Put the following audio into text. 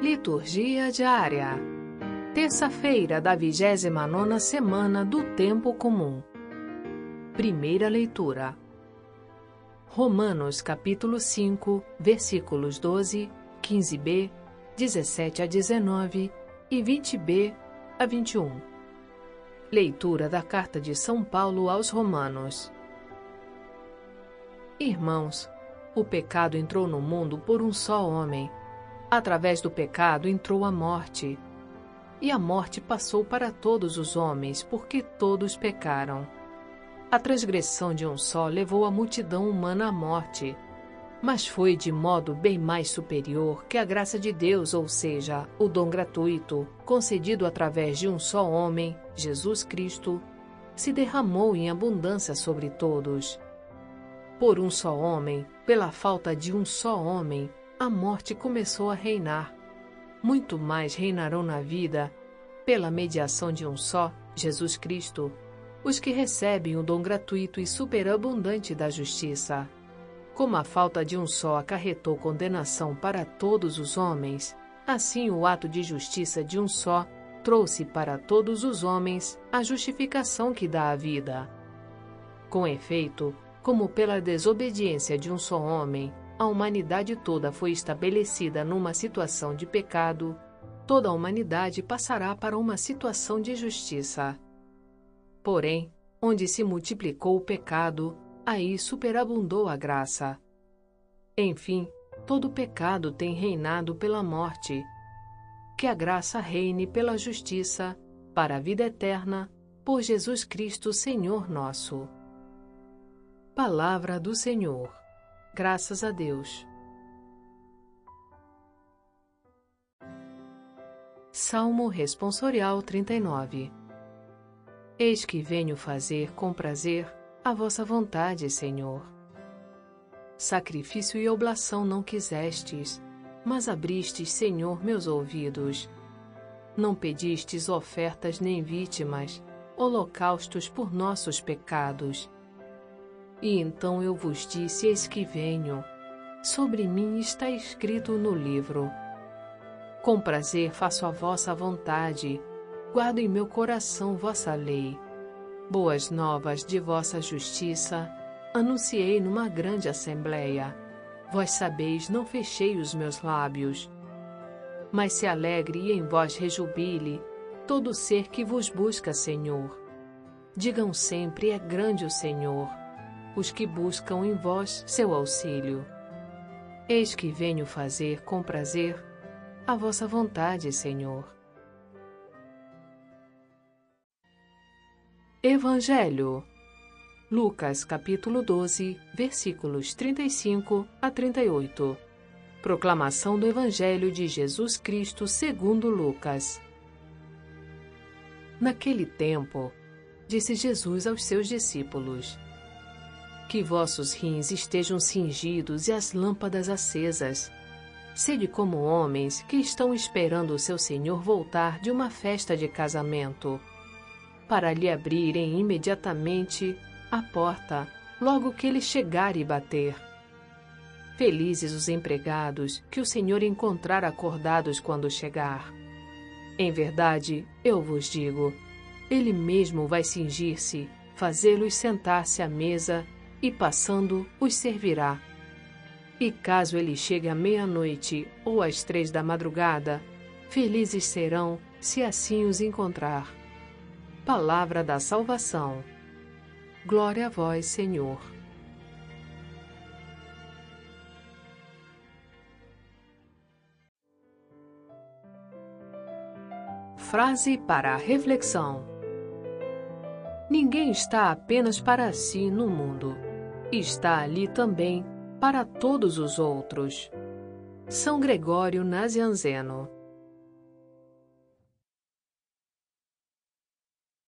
Liturgia diária. Terça-feira da 29 semana do Tempo Comum. Primeira leitura. Romanos capítulo 5, versículos 12, 15b, 17 a 19 e 20b a 21. Leitura da Carta de São Paulo aos Romanos. Irmãos, o pecado entrou no mundo por um só homem. Através do pecado entrou a morte. E a morte passou para todos os homens, porque todos pecaram. A transgressão de um só levou a multidão humana à morte. Mas foi de modo bem mais superior que a graça de Deus, ou seja, o dom gratuito, concedido através de um só homem, Jesus Cristo, se derramou em abundância sobre todos por um só homem, pela falta de um só homem, a morte começou a reinar. Muito mais reinarão na vida, pela mediação de um só, Jesus Cristo, os que recebem o dom gratuito e superabundante da justiça. Como a falta de um só acarretou condenação para todos os homens, assim o ato de justiça de um só trouxe para todos os homens a justificação que dá a vida. Com efeito, como pela desobediência de um só homem, a humanidade toda foi estabelecida numa situação de pecado, toda a humanidade passará para uma situação de justiça. Porém, onde se multiplicou o pecado, aí superabundou a graça. Enfim, todo pecado tem reinado pela morte. Que a graça reine pela justiça, para a vida eterna, por Jesus Cristo, Senhor nosso. Palavra do Senhor. Graças a Deus. Salmo Responsorial 39 Eis que venho fazer com prazer a vossa vontade, Senhor. Sacrifício e oblação não quisestes, mas abristes, Senhor, meus ouvidos. Não pedistes ofertas nem vítimas, holocaustos por nossos pecados e então eu vos disse: Eis que venho. Sobre mim está escrito no livro. Com prazer faço a vossa vontade, guardo em meu coração vossa lei. Boas novas de vossa justiça, anunciei numa grande assembleia. Vós sabeis, não fechei os meus lábios. Mas se alegre e em vós rejubile todo ser que vos busca, Senhor. Digam sempre: é grande o Senhor os que buscam em vós seu auxílio. Eis que venho fazer com prazer a vossa vontade, Senhor. Evangelho Lucas capítulo 12, versículos 35 a 38. Proclamação do Evangelho de Jesus Cristo segundo Lucas. Naquele tempo, disse Jesus aos seus discípulos: que vossos rins estejam cingidos e as lâmpadas acesas. Sede como homens que estão esperando o seu senhor voltar de uma festa de casamento, para lhe abrirem imediatamente a porta logo que ele chegar e bater. Felizes os empregados que o Senhor encontrar acordados quando chegar. Em verdade, eu vos digo, ele mesmo vai cingir-se, fazê-los sentar-se à mesa e passando os servirá. E caso ele chegue à meia-noite ou às três da madrugada, felizes serão se assim os encontrar. Palavra da salvação. Glória a vós, Senhor. Frase para a reflexão: Ninguém está apenas para si no mundo está ali também para todos os outros. São Gregório Nazianzeno